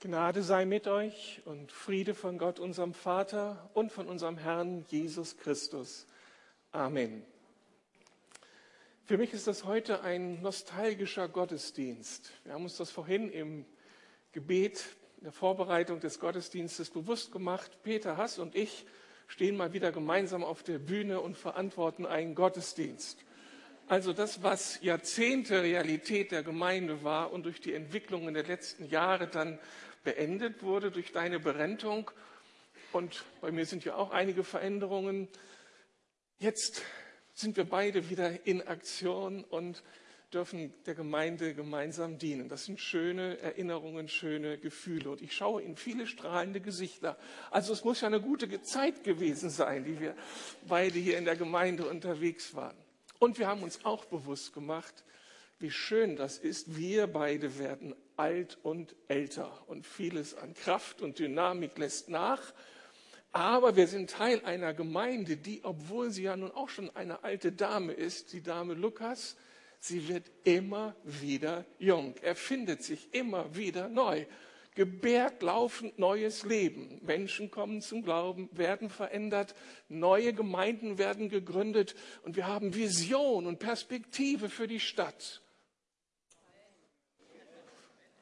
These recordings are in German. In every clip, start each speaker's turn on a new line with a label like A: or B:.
A: Gnade sei mit euch und Friede von Gott, unserem Vater und von unserem Herrn Jesus Christus. Amen. Für mich ist das heute ein nostalgischer Gottesdienst. Wir haben uns das vorhin im Gebet, in der Vorbereitung des Gottesdienstes bewusst gemacht. Peter Hass und ich stehen mal wieder gemeinsam auf der Bühne und verantworten einen Gottesdienst. Also das, was Jahrzehnte Realität der Gemeinde war und durch die Entwicklungen der letzten Jahre dann beendet wurde durch deine Berentung. Und bei mir sind ja auch einige Veränderungen. Jetzt sind wir beide wieder in Aktion und dürfen der Gemeinde gemeinsam dienen. Das sind schöne Erinnerungen, schöne Gefühle. Und ich schaue in viele strahlende Gesichter. Also es muss ja eine gute Zeit gewesen sein, die wir beide hier in der Gemeinde unterwegs waren. Und wir haben uns auch bewusst gemacht, wie schön das ist. Wir beide werden alt und älter und vieles an Kraft und Dynamik lässt nach. Aber wir sind Teil einer Gemeinde, die, obwohl sie ja nun auch schon eine alte Dame ist, die Dame Lukas, sie wird immer wieder jung, erfindet sich immer wieder neu, gebärt laufend neues Leben. Menschen kommen zum Glauben, werden verändert, neue Gemeinden werden gegründet und wir haben Vision und Perspektive für die Stadt.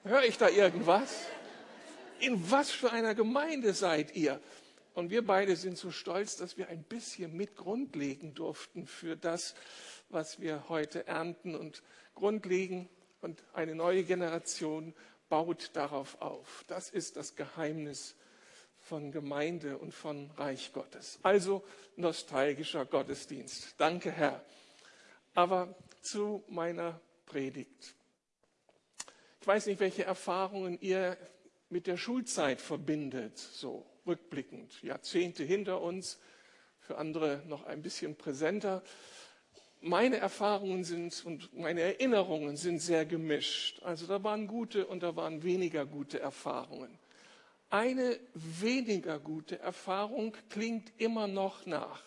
A: Höre ich da irgendwas? In was für einer Gemeinde seid ihr? Und wir beide sind so stolz, dass wir ein bisschen mit Grund legen durften für das, was wir heute ernten und Grund legen. Und eine neue Generation baut darauf auf. Das ist das Geheimnis von Gemeinde und von Reich Gottes. Also nostalgischer Gottesdienst. Danke, Herr. Aber zu meiner Predigt. Ich weiß nicht, welche Erfahrungen ihr mit der Schulzeit verbindet, so rückblickend, Jahrzehnte hinter uns, für andere noch ein bisschen präsenter. Meine Erfahrungen sind und meine Erinnerungen sind sehr gemischt. Also da waren gute und da waren weniger gute Erfahrungen. Eine weniger gute Erfahrung klingt immer noch nach.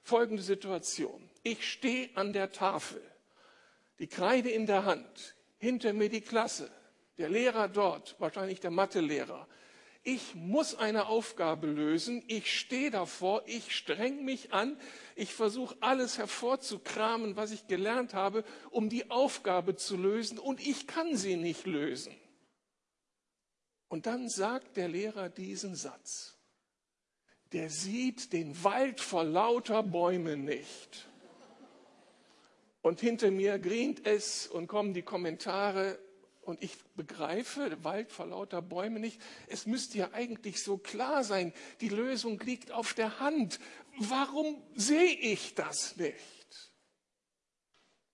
A: Folgende Situation. Ich stehe an der Tafel, die Kreide in der Hand hinter mir die Klasse, der Lehrer dort, wahrscheinlich der Mathelehrer. Ich muss eine Aufgabe lösen, ich stehe davor, ich streng mich an, ich versuche alles hervorzukramen, was ich gelernt habe, um die Aufgabe zu lösen und ich kann sie nicht lösen. Und dann sagt der Lehrer diesen Satz. Der sieht den Wald vor lauter Bäumen nicht. Und hinter mir grient es und kommen die Kommentare und ich begreife Wald vor lauter Bäume nicht. Es müsste ja eigentlich so klar sein, die Lösung liegt auf der Hand. Warum sehe ich das nicht?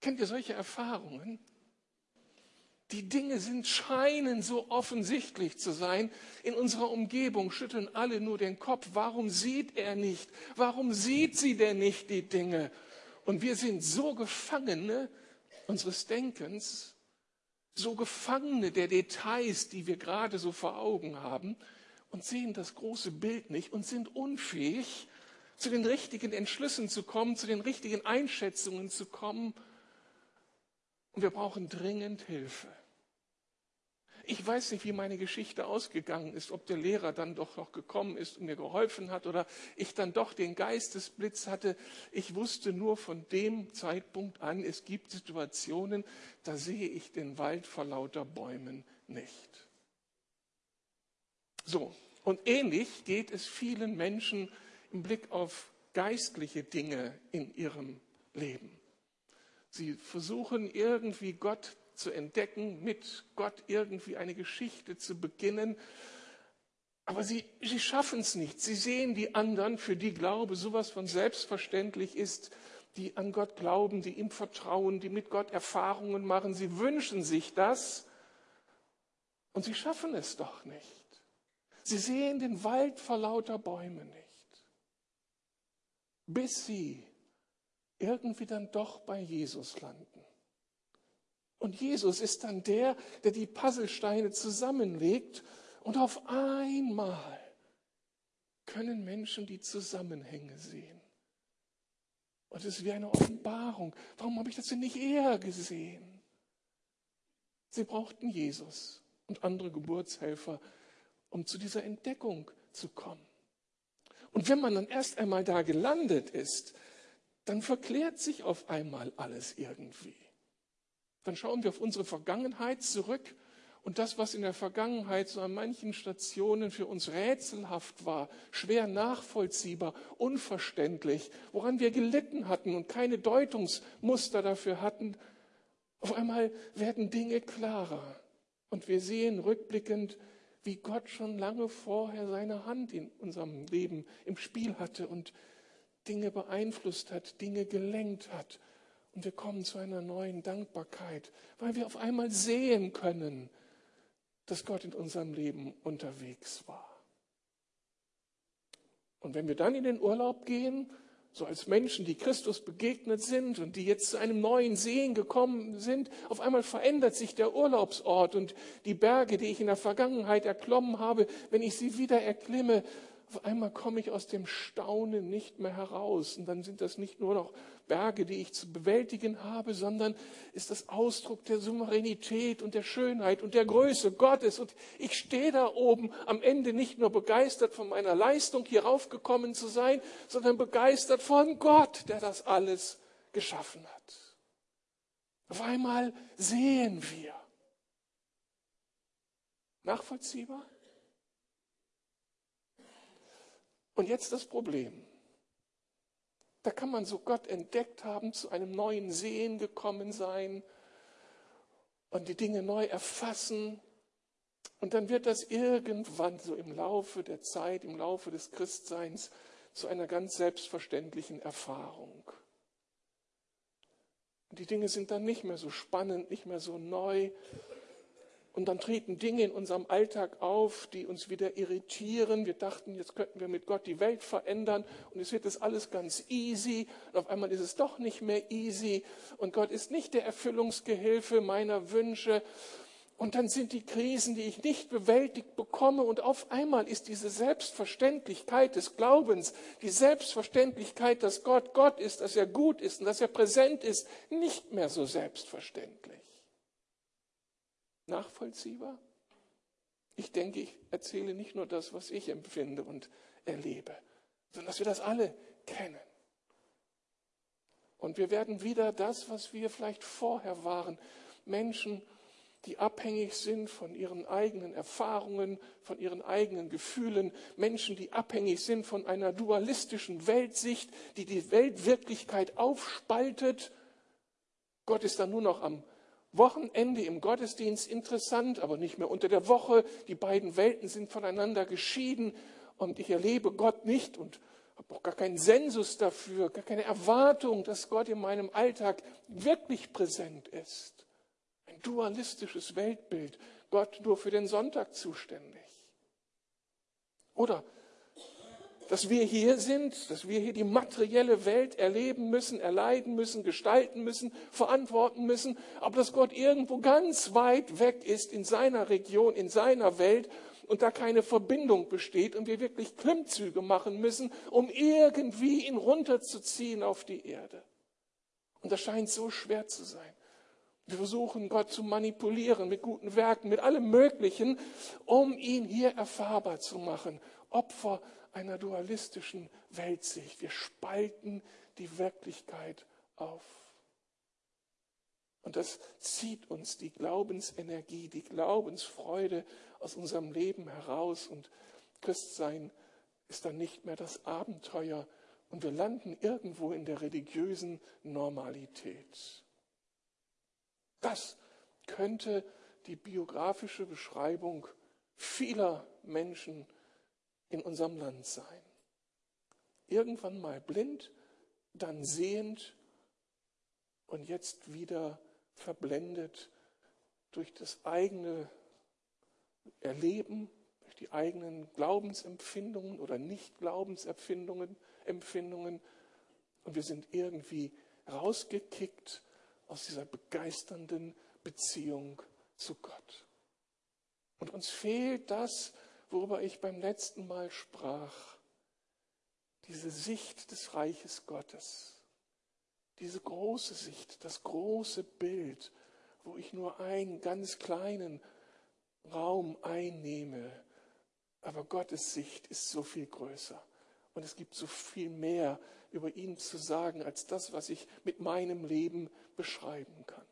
A: Kennt ihr solche Erfahrungen? Die Dinge sind, scheinen so offensichtlich zu sein. In unserer Umgebung schütteln alle nur den Kopf. Warum sieht er nicht? Warum sieht sie denn nicht die Dinge? Und wir sind so Gefangene unseres Denkens, so Gefangene der Details, die wir gerade so vor Augen haben und sehen das große Bild nicht und sind unfähig, zu den richtigen Entschlüssen zu kommen, zu den richtigen Einschätzungen zu kommen. Und wir brauchen dringend Hilfe. Ich weiß nicht, wie meine Geschichte ausgegangen ist, ob der Lehrer dann doch noch gekommen ist und mir geholfen hat oder ich dann doch den Geistesblitz hatte. Ich wusste nur von dem Zeitpunkt an, es gibt Situationen, da sehe ich den Wald vor lauter Bäumen nicht. So, und ähnlich geht es vielen Menschen im Blick auf geistliche Dinge in ihrem Leben. Sie versuchen irgendwie Gott zu entdecken, mit Gott irgendwie eine Geschichte zu beginnen. Aber sie, sie schaffen es nicht. Sie sehen die anderen, für die Glaube sowas von selbstverständlich ist, die an Gott glauben, die ihm vertrauen, die mit Gott Erfahrungen machen. Sie wünschen sich das und sie schaffen es doch nicht. Sie sehen den Wald vor lauter Bäumen nicht, bis sie irgendwie dann doch bei Jesus landen. Und Jesus ist dann der, der die Puzzlesteine zusammenlegt und auf einmal können Menschen die Zusammenhänge sehen. Und es ist wie eine Offenbarung. Warum habe ich das denn nicht eher gesehen? Sie brauchten Jesus. und andere Geburtshelfer, um zu dieser Entdeckung zu kommen. Und wenn man dann erst einmal da gelandet ist, dann verklärt sich auf einmal alles irgendwie. Dann schauen wir auf unsere Vergangenheit zurück und das, was in der Vergangenheit so an manchen Stationen für uns rätselhaft war, schwer nachvollziehbar, unverständlich, woran wir gelitten hatten und keine Deutungsmuster dafür hatten, auf einmal werden Dinge klarer. Und wir sehen rückblickend, wie Gott schon lange vorher seine Hand in unserem Leben im Spiel hatte und Dinge beeinflusst hat, Dinge gelenkt hat. Und wir kommen zu einer neuen Dankbarkeit, weil wir auf einmal sehen können, dass Gott in unserem Leben unterwegs war. Und wenn wir dann in den Urlaub gehen, so als Menschen, die Christus begegnet sind und die jetzt zu einem neuen Sehen gekommen sind, auf einmal verändert sich der Urlaubsort und die Berge, die ich in der Vergangenheit erklommen habe, wenn ich sie wieder erklimme, auf einmal komme ich aus dem Staunen nicht mehr heraus. Und dann sind das nicht nur noch Berge, die ich zu bewältigen habe, sondern ist das Ausdruck der Souveränität und der Schönheit und der Größe Gottes. Und ich stehe da oben am Ende nicht nur begeistert von meiner Leistung, hier raufgekommen zu sein, sondern begeistert von Gott, der das alles geschaffen hat. Auf einmal sehen wir. Nachvollziehbar? Und jetzt das Problem. Da kann man so Gott entdeckt haben, zu einem neuen Sehen gekommen sein und die Dinge neu erfassen. Und dann wird das irgendwann so im Laufe der Zeit, im Laufe des Christseins zu einer ganz selbstverständlichen Erfahrung. Und die Dinge sind dann nicht mehr so spannend, nicht mehr so neu, und dann treten Dinge in unserem Alltag auf, die uns wieder irritieren. Wir dachten, jetzt könnten wir mit Gott die Welt verändern und es wird das alles ganz easy. Und auf einmal ist es doch nicht mehr easy. Und Gott ist nicht der Erfüllungsgehilfe meiner Wünsche. Und dann sind die Krisen, die ich nicht bewältigt bekomme. Und auf einmal ist diese Selbstverständlichkeit des Glaubens, die Selbstverständlichkeit, dass Gott Gott ist, dass er gut ist und dass er präsent ist, nicht mehr so selbstverständlich nachvollziehbar? Ich denke, ich erzähle nicht nur das, was ich empfinde und erlebe, sondern dass wir das alle kennen. Und wir werden wieder das, was wir vielleicht vorher waren, Menschen, die abhängig sind von ihren eigenen Erfahrungen, von ihren eigenen Gefühlen, Menschen, die abhängig sind von einer dualistischen Weltsicht, die die Weltwirklichkeit aufspaltet. Gott ist dann nur noch am Wochenende im Gottesdienst interessant, aber nicht mehr unter der Woche. Die beiden Welten sind voneinander geschieden und ich erlebe Gott nicht und habe auch gar keinen Sensus dafür, gar keine Erwartung, dass Gott in meinem Alltag wirklich präsent ist. Ein dualistisches Weltbild, Gott nur für den Sonntag zuständig. Oder dass wir hier sind, dass wir hier die materielle Welt erleben müssen, erleiden müssen, gestalten müssen, verantworten müssen, aber dass Gott irgendwo ganz weit weg ist in seiner Region, in seiner Welt und da keine Verbindung besteht und wir wirklich Klimmzüge machen müssen, um irgendwie ihn runterzuziehen auf die Erde. Und das scheint so schwer zu sein. Wir versuchen Gott zu manipulieren mit guten Werken, mit allem Möglichen, um ihn hier erfahrbar zu machen. Opfer einer dualistischen Weltsicht. Wir spalten die Wirklichkeit auf. Und das zieht uns die Glaubensenergie, die Glaubensfreude aus unserem Leben heraus. Und Christsein ist dann nicht mehr das Abenteuer. Und wir landen irgendwo in der religiösen Normalität. Das könnte die biografische Beschreibung vieler Menschen in unserem Land sein. Irgendwann mal blind, dann sehend und jetzt wieder verblendet durch das eigene Erleben, durch die eigenen Glaubensempfindungen oder Nicht-Glaubensempfindungen. Empfindungen. Und wir sind irgendwie rausgekickt aus dieser begeisternden Beziehung zu Gott. Und uns fehlt das, worüber ich beim letzten Mal sprach. Diese Sicht des Reiches Gottes. Diese große Sicht, das große Bild, wo ich nur einen ganz kleinen Raum einnehme. Aber Gottes Sicht ist so viel größer. Und es gibt so viel mehr über ihn zu sagen, als das, was ich mit meinem Leben beschreiben kann.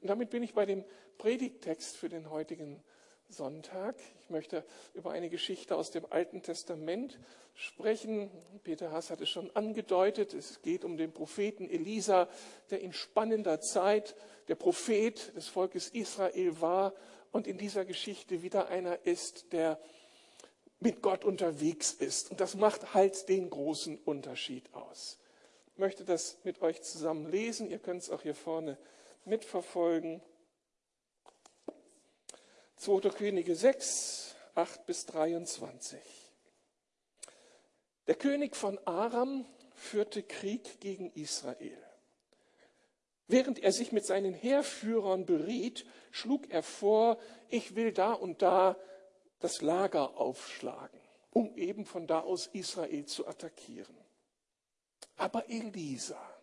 A: Und damit bin ich bei dem Predigttext für den heutigen Sonntag. Ich möchte über eine Geschichte aus dem Alten Testament sprechen. Peter Haas hat es schon angedeutet. Es geht um den Propheten Elisa, der in spannender Zeit der Prophet des Volkes Israel war und in dieser Geschichte wieder einer ist, der mit Gott unterwegs ist. Und das macht halt den großen Unterschied aus. Ich möchte das mit euch zusammen lesen. Ihr könnt es auch hier vorne mitverfolgen. 2. Könige 6, 8 bis 23. Der König von Aram führte Krieg gegen Israel. Während er sich mit seinen Heerführern beriet, schlug er vor, ich will da und da das Lager aufschlagen, um eben von da aus Israel zu attackieren. Aber Elisa,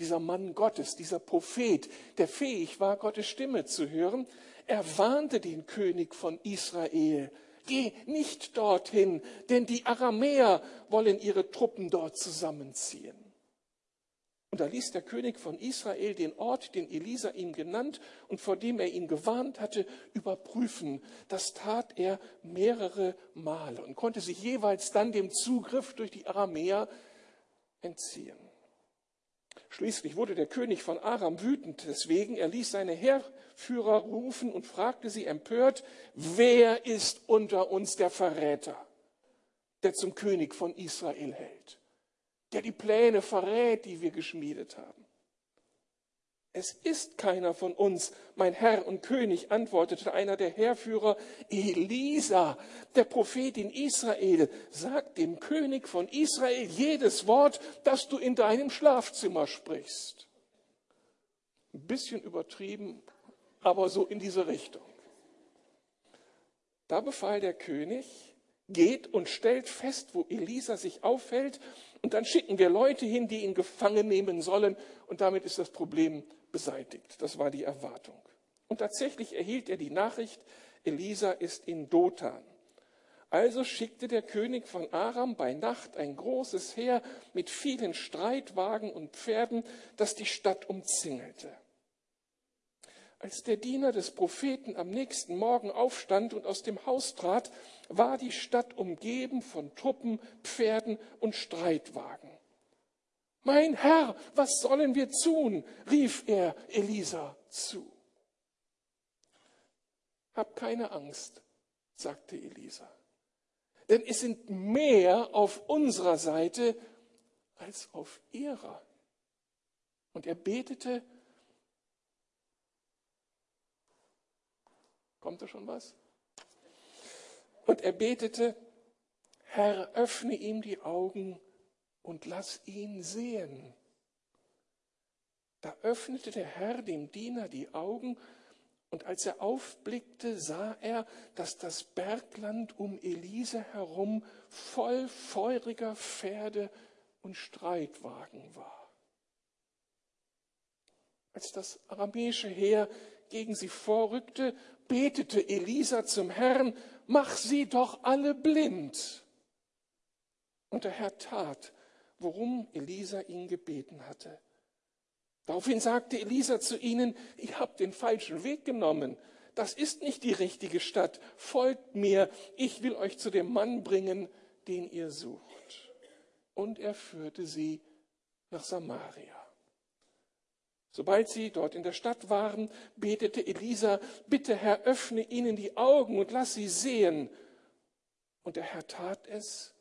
A: dieser Mann Gottes, dieser Prophet, der fähig war, Gottes Stimme zu hören, er warnte den König von Israel, geh nicht dorthin, denn die Aramäer wollen ihre Truppen dort zusammenziehen. Und da ließ der König von Israel den Ort, den Elisa ihm genannt und vor dem er ihn gewarnt hatte, überprüfen. Das tat er mehrere Male und konnte sich jeweils dann dem Zugriff durch die Aramäer entziehen. Schließlich wurde der König von Aram wütend deswegen. Er ließ seine Heerführer rufen und fragte sie empört, wer ist unter uns der Verräter, der zum König von Israel hält, der die Pläne verrät, die wir geschmiedet haben? Es ist keiner von uns, mein Herr und König, antwortete einer der Heerführer. Elisa, der Prophet in Israel, sagt dem König von Israel jedes Wort, das du in deinem Schlafzimmer sprichst. Ein bisschen übertrieben, aber so in diese Richtung. Da befahl der König, geht und stellt fest, wo Elisa sich aufhält, und dann schicken wir Leute hin, die ihn gefangen nehmen sollen, und damit ist das Problem beseitigt. Das war die Erwartung. Und tatsächlich erhielt er die Nachricht, Elisa ist in Dothan. Also schickte der König von Aram bei Nacht ein großes Heer mit vielen Streitwagen und Pferden, das die Stadt umzingelte. Als der Diener des Propheten am nächsten Morgen aufstand und aus dem Haus trat, war die Stadt umgeben von Truppen, Pferden und Streitwagen. Mein Herr, was sollen wir tun? rief er Elisa zu. Hab keine Angst, sagte Elisa, denn es sind mehr auf unserer Seite als auf ihrer. Und er betete, kommt da schon was? Und er betete, Herr, öffne ihm die Augen und lass ihn sehen. Da öffnete der Herr dem Diener die Augen, und als er aufblickte, sah er, dass das Bergland um Elise herum voll feuriger Pferde und Streitwagen war. Als das aramäische Heer gegen sie vorrückte, betete Elisa zum Herrn, mach sie doch alle blind. Und der Herr tat, worum Elisa ihn gebeten hatte. Daraufhin sagte Elisa zu ihnen, ihr habt den falschen Weg genommen. Das ist nicht die richtige Stadt. Folgt mir, ich will euch zu dem Mann bringen, den ihr sucht. Und er führte sie nach Samaria. Sobald sie dort in der Stadt waren, betete Elisa, bitte Herr, öffne ihnen die Augen und lass sie sehen. Und der Herr tat es,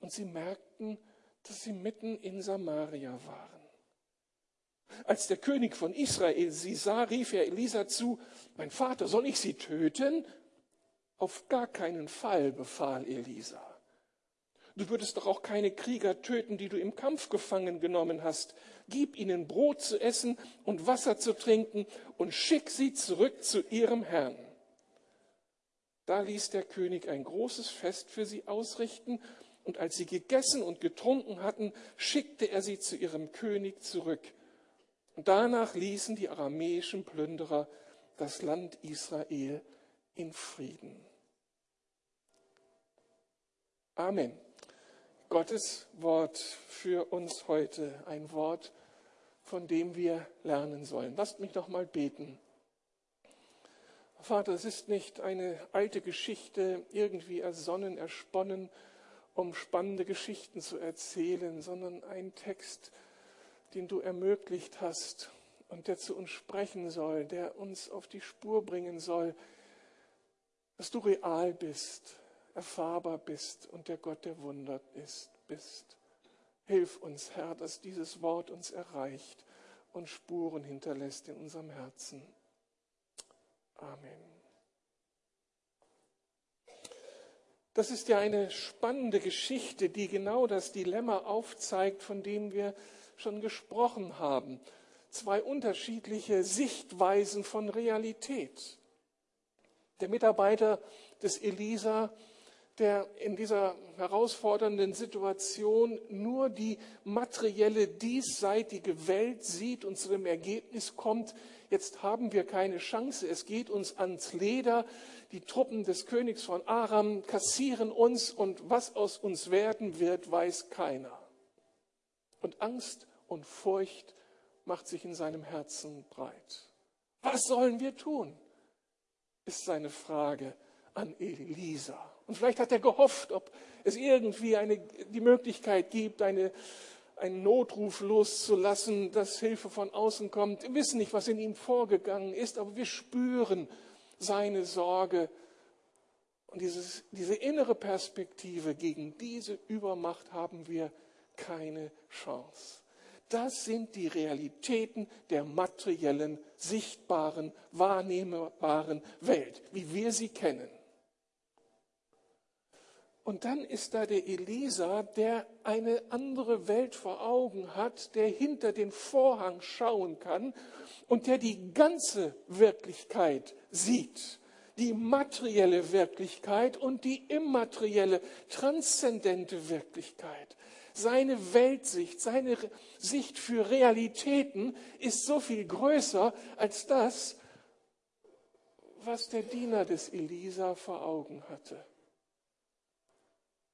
A: und sie merkten, dass sie mitten in Samaria waren. Als der König von Israel sie sah, rief er Elisa zu, mein Vater, soll ich sie töten? Auf gar keinen Fall, befahl Elisa. Du würdest doch auch keine Krieger töten, die du im Kampf gefangen genommen hast. Gib ihnen Brot zu essen und Wasser zu trinken und schick sie zurück zu ihrem Herrn. Da ließ der König ein großes Fest für sie ausrichten und als sie gegessen und getrunken hatten, schickte er sie zu ihrem König zurück. Und danach ließen die aramäischen Plünderer das Land Israel in Frieden. Amen. Gottes Wort für uns heute, ein Wort, von dem wir lernen sollen. Lasst mich noch mal beten. Vater, es ist nicht eine alte Geschichte, irgendwie ersonnen, ersponnen, um spannende Geschichten zu erzählen, sondern ein Text, den du ermöglicht hast und der zu uns sprechen soll, der uns auf die Spur bringen soll, dass du real bist, erfahrbar bist und der Gott der Wunder ist, bist. Hilf uns, Herr, dass dieses Wort uns erreicht und Spuren hinterlässt in unserem Herzen. Amen. Das ist ja eine spannende Geschichte, die genau das Dilemma aufzeigt, von dem wir schon gesprochen haben. Zwei unterschiedliche Sichtweisen von Realität. Der Mitarbeiter des Elisa der in dieser herausfordernden Situation nur die materielle, diesseitige Welt sieht und zu dem Ergebnis kommt, jetzt haben wir keine Chance, es geht uns ans Leder, die Truppen des Königs von Aram kassieren uns und was aus uns werden wird, weiß keiner. Und Angst und Furcht macht sich in seinem Herzen breit. Was sollen wir tun? ist seine Frage an Elisa. Und vielleicht hat er gehofft, ob es irgendwie eine, die Möglichkeit gibt, eine, einen Notruf loszulassen, dass Hilfe von außen kommt. Wir wissen nicht, was in ihm vorgegangen ist, aber wir spüren seine Sorge. Und dieses, diese innere Perspektive gegen diese Übermacht haben wir keine Chance. Das sind die Realitäten der materiellen, sichtbaren, wahrnehmbaren Welt, wie wir sie kennen. Und dann ist da der Elisa, der eine andere Welt vor Augen hat, der hinter den Vorhang schauen kann und der die ganze Wirklichkeit sieht. Die materielle Wirklichkeit und die immaterielle, transzendente Wirklichkeit. Seine Weltsicht, seine Sicht für Realitäten ist so viel größer als das, was der Diener des Elisa vor Augen hatte.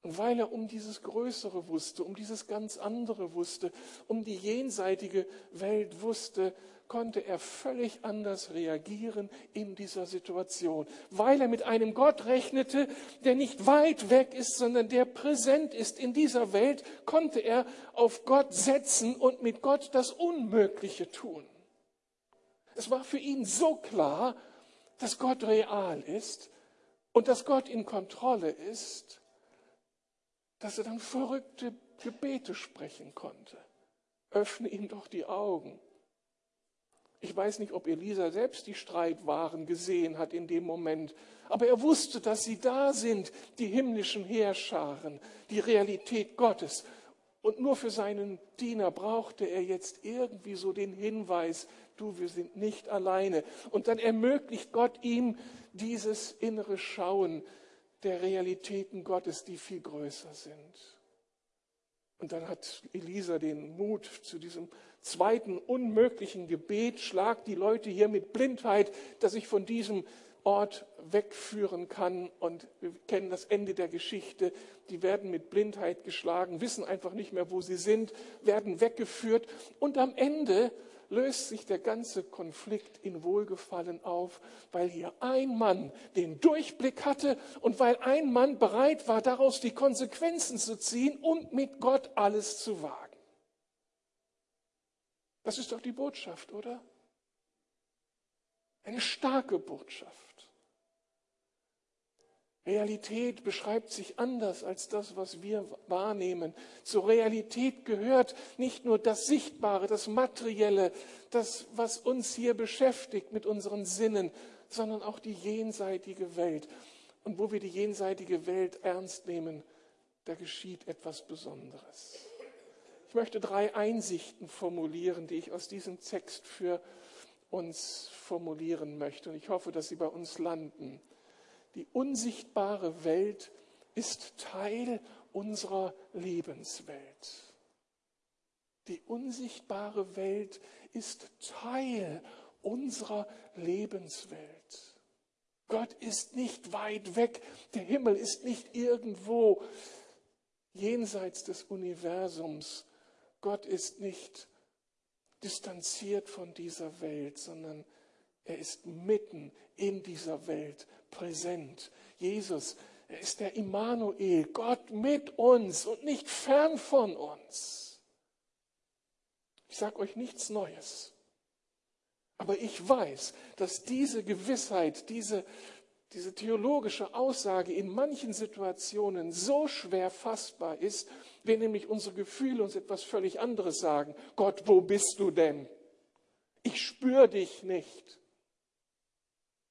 A: Und weil er um dieses Größere wusste, um dieses ganz andere wusste, um die jenseitige Welt wusste, konnte er völlig anders reagieren in dieser Situation, weil er mit einem Gott rechnete, der nicht weit weg ist, sondern der präsent ist in dieser Welt, konnte er auf Gott setzen und mit Gott das Unmögliche tun. Es war für ihn so klar, dass Gott real ist und dass Gott in Kontrolle ist, dass er dann verrückte Gebete sprechen konnte. Öffne ihm doch die Augen. Ich weiß nicht, ob Elisa selbst die Streitwaren gesehen hat in dem Moment, aber er wusste, dass sie da sind, die himmlischen Heerscharen, die Realität Gottes. Und nur für seinen Diener brauchte er jetzt irgendwie so den Hinweis, du, wir sind nicht alleine. Und dann ermöglicht Gott ihm dieses innere Schauen, der Realitäten Gottes, die viel größer sind. Und dann hat Elisa den Mut zu diesem zweiten unmöglichen Gebet, schlag die Leute hier mit Blindheit, dass ich von diesem Ort wegführen kann. Und wir kennen das Ende der Geschichte. Die werden mit Blindheit geschlagen, wissen einfach nicht mehr, wo sie sind, werden weggeführt. Und am Ende löst sich der ganze Konflikt in Wohlgefallen auf, weil hier ein Mann den Durchblick hatte und weil ein Mann bereit war, daraus die Konsequenzen zu ziehen und mit Gott alles zu wagen. Das ist doch die Botschaft, oder? Eine starke Botschaft. Realität beschreibt sich anders als das, was wir wahrnehmen. Zur Realität gehört nicht nur das Sichtbare, das Materielle, das, was uns hier beschäftigt mit unseren Sinnen, sondern auch die jenseitige Welt. Und wo wir die jenseitige Welt ernst nehmen, da geschieht etwas Besonderes. Ich möchte drei Einsichten formulieren, die ich aus diesem Text für uns formulieren möchte. Und ich hoffe, dass sie bei uns landen. Die unsichtbare Welt ist Teil unserer Lebenswelt. Die unsichtbare Welt ist Teil unserer Lebenswelt. Gott ist nicht weit weg. Der Himmel ist nicht irgendwo jenseits des Universums. Gott ist nicht distanziert von dieser Welt, sondern er ist mitten in dieser Welt präsent. Jesus, er ist der Immanuel, Gott mit uns und nicht fern von uns. Ich sage euch nichts Neues. Aber ich weiß, dass diese Gewissheit, diese, diese theologische Aussage in manchen Situationen so schwer fassbar ist, wenn nämlich unsere Gefühle uns etwas völlig anderes sagen. Gott, wo bist du denn? Ich spüre dich nicht.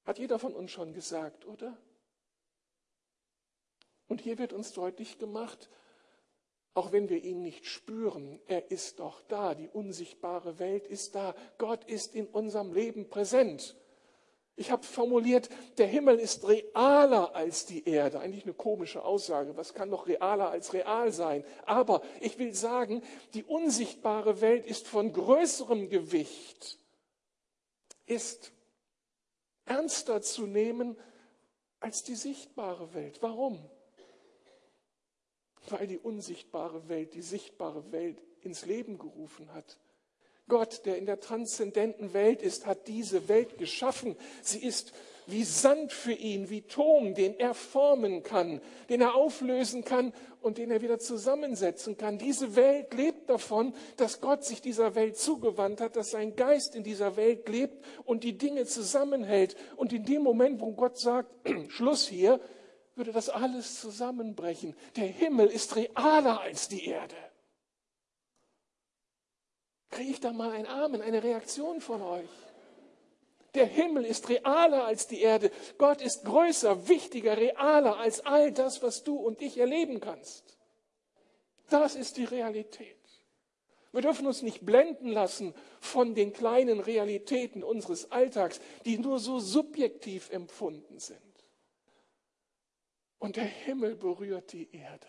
A: Hat jeder von uns schon gesagt, oder? Und hier wird uns deutlich gemacht, auch wenn wir ihn nicht spüren, er ist doch da, die unsichtbare Welt ist da, Gott ist in unserem Leben präsent. Ich habe formuliert, der Himmel ist realer als die Erde. Eigentlich eine komische Aussage. Was kann doch realer als real sein? Aber ich will sagen, die unsichtbare Welt ist von größerem Gewicht, ist ernster zu nehmen als die sichtbare Welt. Warum? Weil die unsichtbare Welt die sichtbare Welt ins Leben gerufen hat. Gott, der in der transzendenten Welt ist, hat diese Welt geschaffen. Sie ist wie Sand für ihn, wie Ton, den er formen kann, den er auflösen kann und den er wieder zusammensetzen kann. Diese Welt lebt davon, dass Gott sich dieser Welt zugewandt hat, dass sein Geist in dieser Welt lebt und die Dinge zusammenhält. Und in dem Moment, wo Gott sagt, Schluss hier, würde das alles zusammenbrechen. Der Himmel ist realer als die Erde. Kriege ich da mal ein Amen, eine Reaktion von euch? Der Himmel ist realer als die Erde. Gott ist größer, wichtiger, realer als all das, was du und ich erleben kannst. Das ist die Realität. Wir dürfen uns nicht blenden lassen von den kleinen Realitäten unseres Alltags, die nur so subjektiv empfunden sind. Und der Himmel berührt die Erde.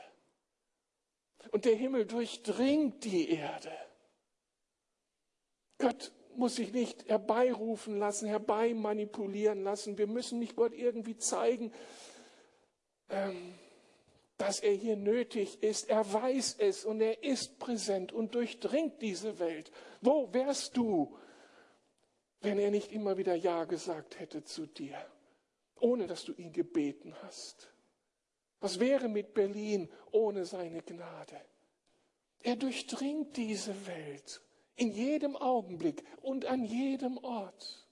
A: Und der Himmel durchdringt die Erde. Gott muss sich nicht herbeirufen lassen, herbeimanipulieren lassen. Wir müssen nicht Gott irgendwie zeigen, ähm, dass er hier nötig ist. Er weiß es und er ist präsent und durchdringt diese Welt. Wo wärst du, wenn er nicht immer wieder Ja gesagt hätte zu dir, ohne dass du ihn gebeten hast? Was wäre mit Berlin ohne seine Gnade? Er durchdringt diese Welt in jedem Augenblick und an jedem Ort.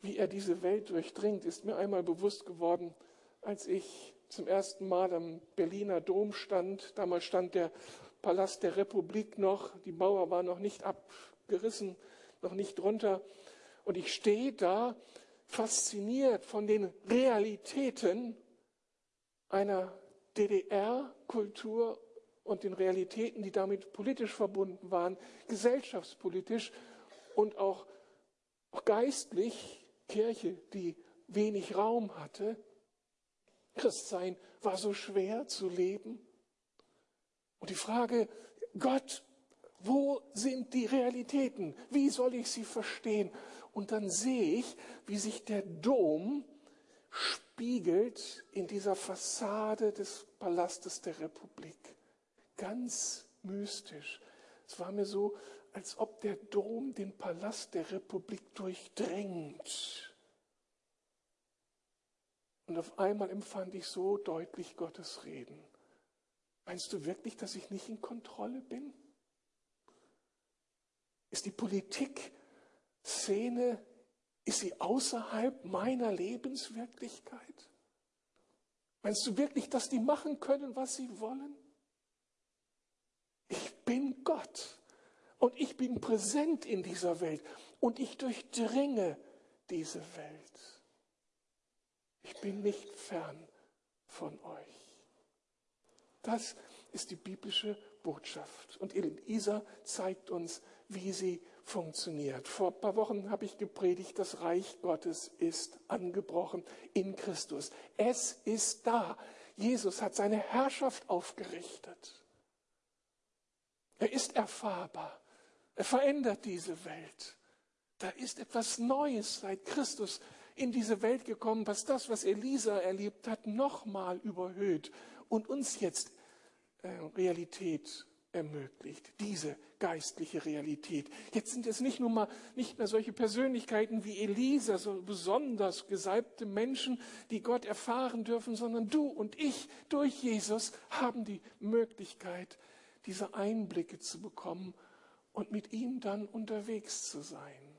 A: Wie er diese Welt durchdringt, ist mir einmal bewusst geworden, als ich zum ersten Mal am Berliner Dom stand. Damals stand der Palast der Republik noch, die Mauer war noch nicht abgerissen, noch nicht drunter. Und ich stehe da fasziniert von den Realitäten einer DDR-Kultur und den Realitäten, die damit politisch verbunden waren, gesellschaftspolitisch und auch, auch geistlich, Kirche, die wenig Raum hatte. Christsein war so schwer zu leben. Und die Frage, Gott, wo sind die Realitäten? Wie soll ich sie verstehen? Und dann sehe ich, wie sich der Dom spiegelt in dieser Fassade des Palastes der Republik ganz mystisch. Es war mir so, als ob der Dom den Palast der Republik durchdringt. Und auf einmal empfand ich so deutlich Gottes Reden. Meinst du wirklich, dass ich nicht in Kontrolle bin? Ist die Politik-Szene, ist sie außerhalb meiner Lebenswirklichkeit? Meinst du wirklich, dass die machen können, was sie wollen? Bin Gott und ich bin präsent in dieser Welt und ich durchdringe diese Welt. Ich bin nicht fern von euch. Das ist die biblische Botschaft. Und Elisa zeigt uns, wie sie funktioniert. Vor ein paar Wochen habe ich gepredigt, das Reich Gottes ist angebrochen in Christus. Es ist da. Jesus hat seine Herrschaft aufgerichtet. Er ist erfahrbar. Er verändert diese Welt. Da ist etwas Neues seit Christus in diese Welt gekommen, was das, was Elisa erlebt hat, nochmal überhöht und uns jetzt äh, Realität ermöglicht, diese geistliche Realität. Jetzt sind es nicht nur mal nicht mehr solche Persönlichkeiten wie Elisa, so besonders gesalbte Menschen, die Gott erfahren dürfen, sondern du und ich durch Jesus haben die Möglichkeit, diese Einblicke zu bekommen und mit ihm dann unterwegs zu sein.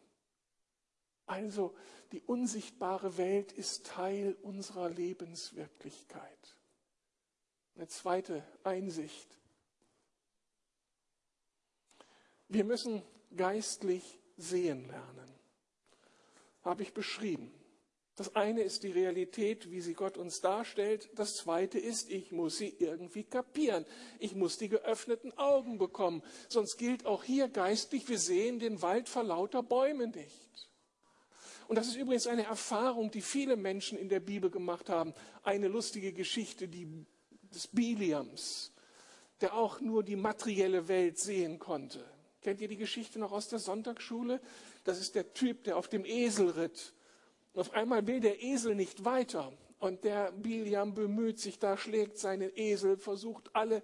A: Also die unsichtbare Welt ist Teil unserer Lebenswirklichkeit. Eine zweite Einsicht. Wir müssen geistlich sehen lernen. Habe ich beschrieben. Das eine ist die Realität, wie sie Gott uns darstellt. Das zweite ist, ich muss sie irgendwie kapieren. Ich muss die geöffneten Augen bekommen. Sonst gilt auch hier geistlich, wir sehen den Wald vor lauter Bäumen nicht. Und das ist übrigens eine Erfahrung, die viele Menschen in der Bibel gemacht haben. Eine lustige Geschichte die, des Biliams, der auch nur die materielle Welt sehen konnte. Kennt ihr die Geschichte noch aus der Sonntagsschule? Das ist der Typ, der auf dem Esel ritt. Auf einmal will der Esel nicht weiter. Und der Biliam bemüht sich da, schlägt seinen Esel, versucht alle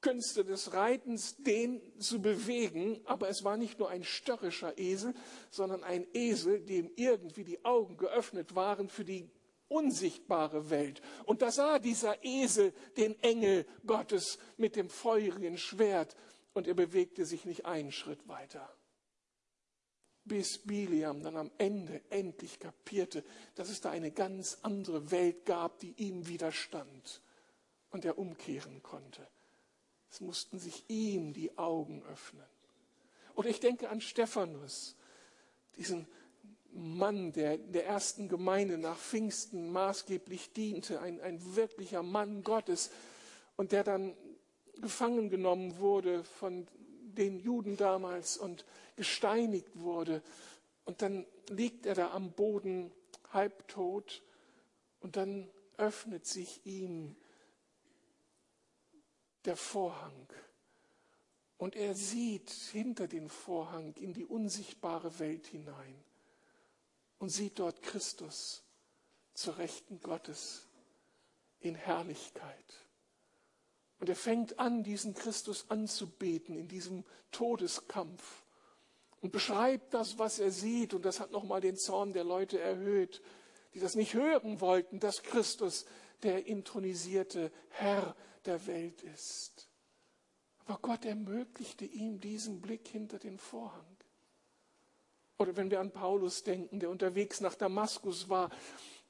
A: Künste des Reitens, den zu bewegen. Aber es war nicht nur ein störrischer Esel, sondern ein Esel, dem irgendwie die Augen geöffnet waren für die unsichtbare Welt. Und da sah dieser Esel den Engel Gottes mit dem feurigen Schwert und er bewegte sich nicht einen Schritt weiter. Bis Biliam dann am Ende endlich kapierte, dass es da eine ganz andere Welt gab, die ihm widerstand und er umkehren konnte. Es mussten sich ihm die Augen öffnen. Oder ich denke an Stephanus, diesen Mann, der der ersten Gemeinde nach Pfingsten maßgeblich diente, ein, ein wirklicher Mann Gottes und der dann gefangen genommen wurde von den Juden damals und gesteinigt wurde. Und dann liegt er da am Boden halbtot und dann öffnet sich ihm der Vorhang. Und er sieht hinter den Vorhang in die unsichtbare Welt hinein und sieht dort Christus zur Rechten Gottes in Herrlichkeit. Und er fängt an, diesen Christus anzubeten in diesem Todeskampf und beschreibt das, was er sieht. Und das hat nochmal den Zorn der Leute erhöht, die das nicht hören wollten, dass Christus der intronisierte Herr der Welt ist. Aber Gott ermöglichte ihm diesen Blick hinter den Vorhang. Oder wenn wir an Paulus denken, der unterwegs nach Damaskus war,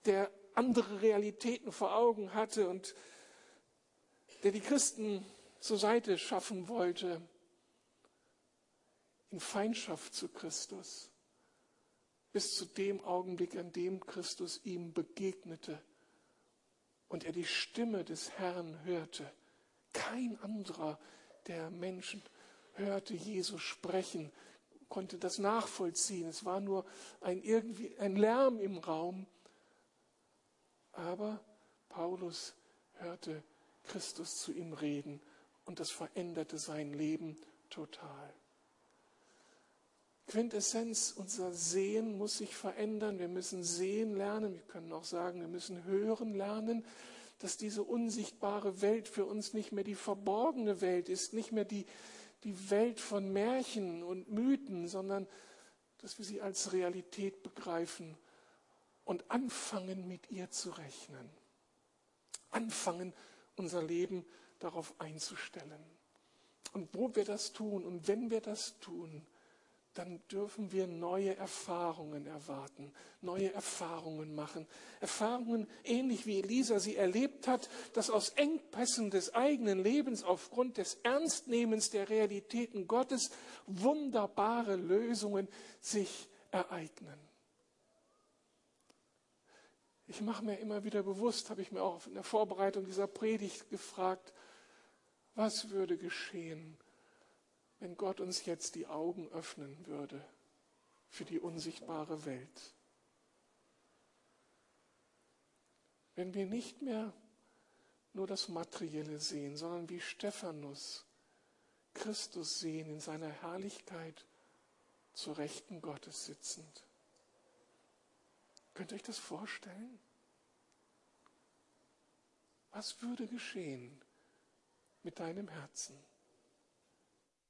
A: der andere Realitäten vor Augen hatte und der die Christen zur Seite schaffen wollte, in Feindschaft zu Christus, bis zu dem Augenblick, an dem Christus ihm begegnete und er die Stimme des Herrn hörte. Kein anderer der Menschen hörte Jesus sprechen, konnte das nachvollziehen. Es war nur ein, irgendwie, ein Lärm im Raum. Aber Paulus hörte Christus zu ihm reden und das veränderte sein Leben total. Quintessenz, unser Sehen muss sich verändern. Wir müssen sehen lernen. Wir können auch sagen, wir müssen hören lernen, dass diese unsichtbare Welt für uns nicht mehr die verborgene Welt ist, nicht mehr die, die Welt von Märchen und Mythen, sondern dass wir sie als Realität begreifen und anfangen, mit ihr zu rechnen. Anfangen, unser Leben darauf einzustellen. Und wo wir das tun und wenn wir das tun, dann dürfen wir neue Erfahrungen erwarten, neue Erfahrungen machen. Erfahrungen ähnlich wie Elisa sie erlebt hat, dass aus Engpässen des eigenen Lebens aufgrund des Ernstnehmens der Realitäten Gottes wunderbare Lösungen sich ereignen. Ich mache mir immer wieder bewusst, habe ich mir auch in der Vorbereitung dieser Predigt gefragt, was würde geschehen, wenn Gott uns jetzt die Augen öffnen würde für die unsichtbare Welt? Wenn wir nicht mehr nur das Materielle sehen, sondern wie Stephanus Christus sehen in seiner Herrlichkeit zur Rechten Gottes sitzend. Könnt ihr euch das vorstellen? Was würde geschehen mit deinem Herzen?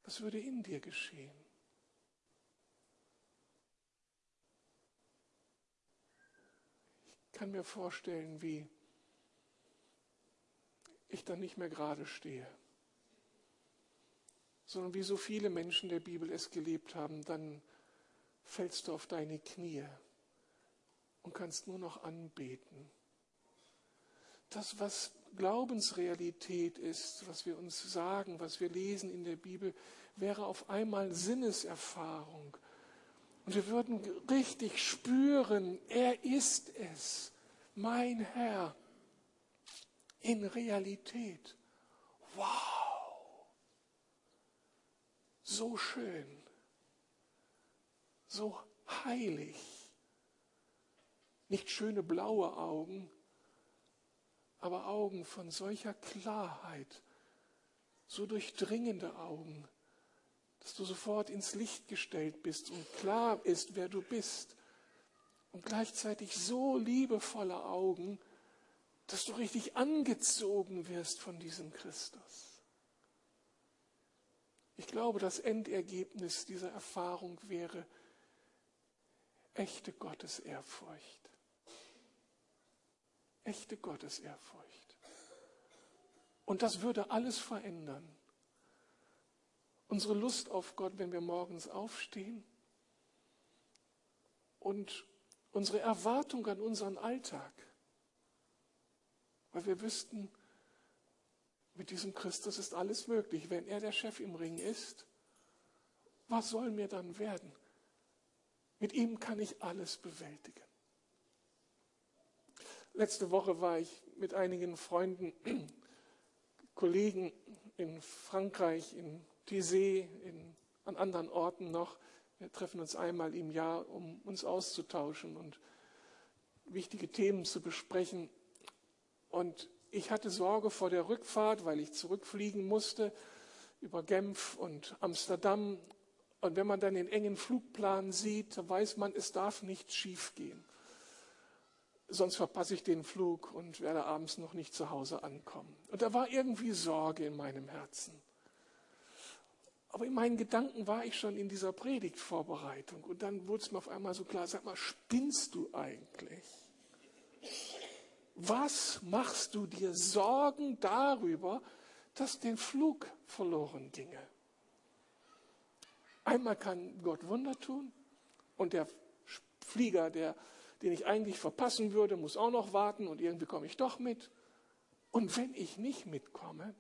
A: Was würde in dir geschehen? Ich kann mir vorstellen, wie ich dann nicht mehr gerade stehe, sondern wie so viele Menschen der Bibel es gelebt haben, dann fällst du auf deine Knie und kannst nur noch anbeten. Das, was Glaubensrealität ist, was wir uns sagen, was wir lesen in der Bibel, wäre auf einmal Sinneserfahrung. Und wir würden richtig spüren, er ist es, mein Herr, in Realität. Wow! So schön, so heilig. Nicht schöne blaue Augen, aber Augen von solcher Klarheit, so durchdringende Augen, dass du sofort ins Licht gestellt bist und klar ist, wer du bist. Und gleichzeitig so liebevolle Augen, dass du richtig angezogen wirst von diesem Christus. Ich glaube, das Endergebnis dieser Erfahrung wäre echte Gottesehrfurcht echte Gottesehrfurcht. Und das würde alles verändern. Unsere Lust auf Gott, wenn wir morgens aufstehen und unsere Erwartung an unseren Alltag. Weil wir wüssten, mit diesem Christus ist alles möglich. Wenn er der Chef im Ring ist, was soll mir dann werden? Mit ihm kann ich alles bewältigen. Letzte Woche war ich mit einigen Freunden, Kollegen in Frankreich, in Thésée, in, an anderen Orten noch. Wir treffen uns einmal im Jahr, um uns auszutauschen und wichtige Themen zu besprechen. Und ich hatte Sorge vor der Rückfahrt, weil ich zurückfliegen musste über Genf und Amsterdam. Und wenn man dann den engen Flugplan sieht, weiß man, es darf nichts schiefgehen sonst verpasse ich den Flug und werde abends noch nicht zu Hause ankommen. Und da war irgendwie Sorge in meinem Herzen. Aber in meinen Gedanken war ich schon in dieser Predigtvorbereitung und dann wurde es mir auf einmal so klar, sag mal, spinnst du eigentlich? Was machst du dir Sorgen darüber, dass der Flug verloren ginge? Einmal kann Gott Wunder tun und der Flieger, der den ich eigentlich verpassen würde, muss auch noch warten und irgendwie komme ich doch mit. Und wenn ich nicht mitkomme,